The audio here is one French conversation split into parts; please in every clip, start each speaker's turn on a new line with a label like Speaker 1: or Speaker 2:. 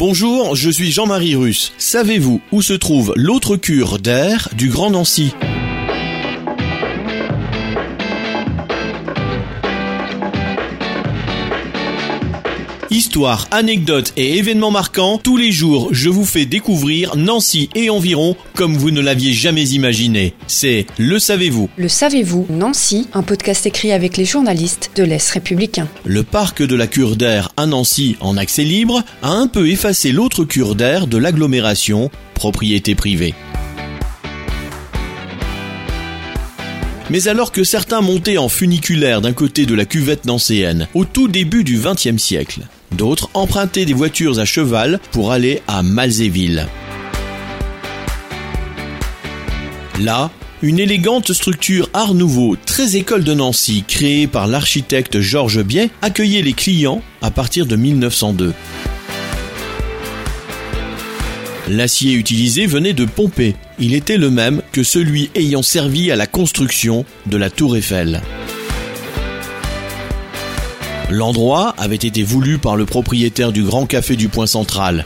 Speaker 1: Bonjour, je suis Jean-Marie Russe. Savez-vous où se trouve l'autre cure d'air du Grand Nancy? Histoire, anecdotes et événements marquants, tous les jours je vous fais découvrir Nancy et environ comme vous ne l'aviez jamais imaginé. C'est Le Savez-vous
Speaker 2: Le savez-vous Nancy, un podcast écrit avec les journalistes de l'Est républicain.
Speaker 1: Le parc de la cure d'air à Nancy en accès libre a un peu effacé l'autre cure d'air de l'agglomération, propriété privée. Mais alors que certains montaient en funiculaire d'un côté de la cuvette nancéenne au tout début du XXe siècle, d'autres empruntaient des voitures à cheval pour aller à Malzéville. Là, une élégante structure Art Nouveau, très école de Nancy, créée par l'architecte Georges Biet, accueillait les clients à partir de 1902. L'acier utilisé venait de Pompée. Il était le même que celui ayant servi à la construction de la Tour Eiffel. L'endroit avait été voulu par le propriétaire du Grand Café du Point Central.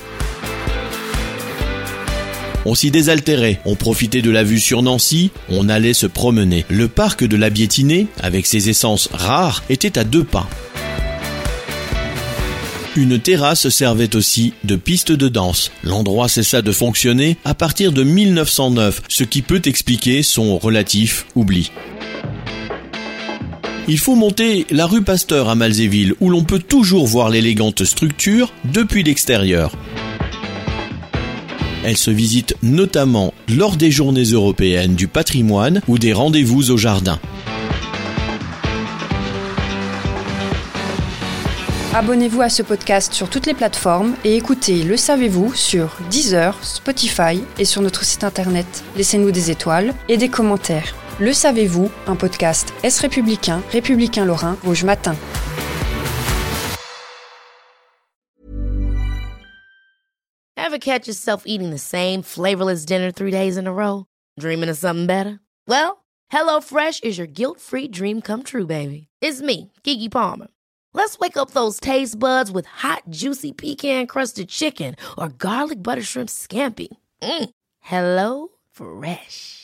Speaker 1: On s'y désaltérait, on profitait de la vue sur Nancy, on allait se promener. Le parc de la Biétinée, avec ses essences rares, était à deux pas. Une terrasse servait aussi de piste de danse. L'endroit cessa de fonctionner à partir de 1909, ce qui peut expliquer son relatif oubli. Il faut monter la rue Pasteur à Malzéville où l'on peut toujours voir l'élégante structure depuis l'extérieur. Elle se visite notamment lors des journées européennes du patrimoine ou des rendez-vous au jardin.
Speaker 2: Abonnez-vous à ce podcast sur toutes les plateformes et écoutez Le Savez-vous sur Deezer, Spotify et sur notre site internet. Laissez-nous des étoiles et des commentaires. Le Savez-vous, un podcast Est républicain, républicain lorrain, Rouge Matin.
Speaker 3: Ever catch yourself eating the same flavorless dinner three days in a row? Dreaming of something better? Well, HelloFresh is your guilt-free dream come true, baby. It's me, Kiki Palmer. Let's wake up those taste buds with hot, juicy pecan crusted chicken or garlic butter shrimp scampi. Mm. Hello Fresh.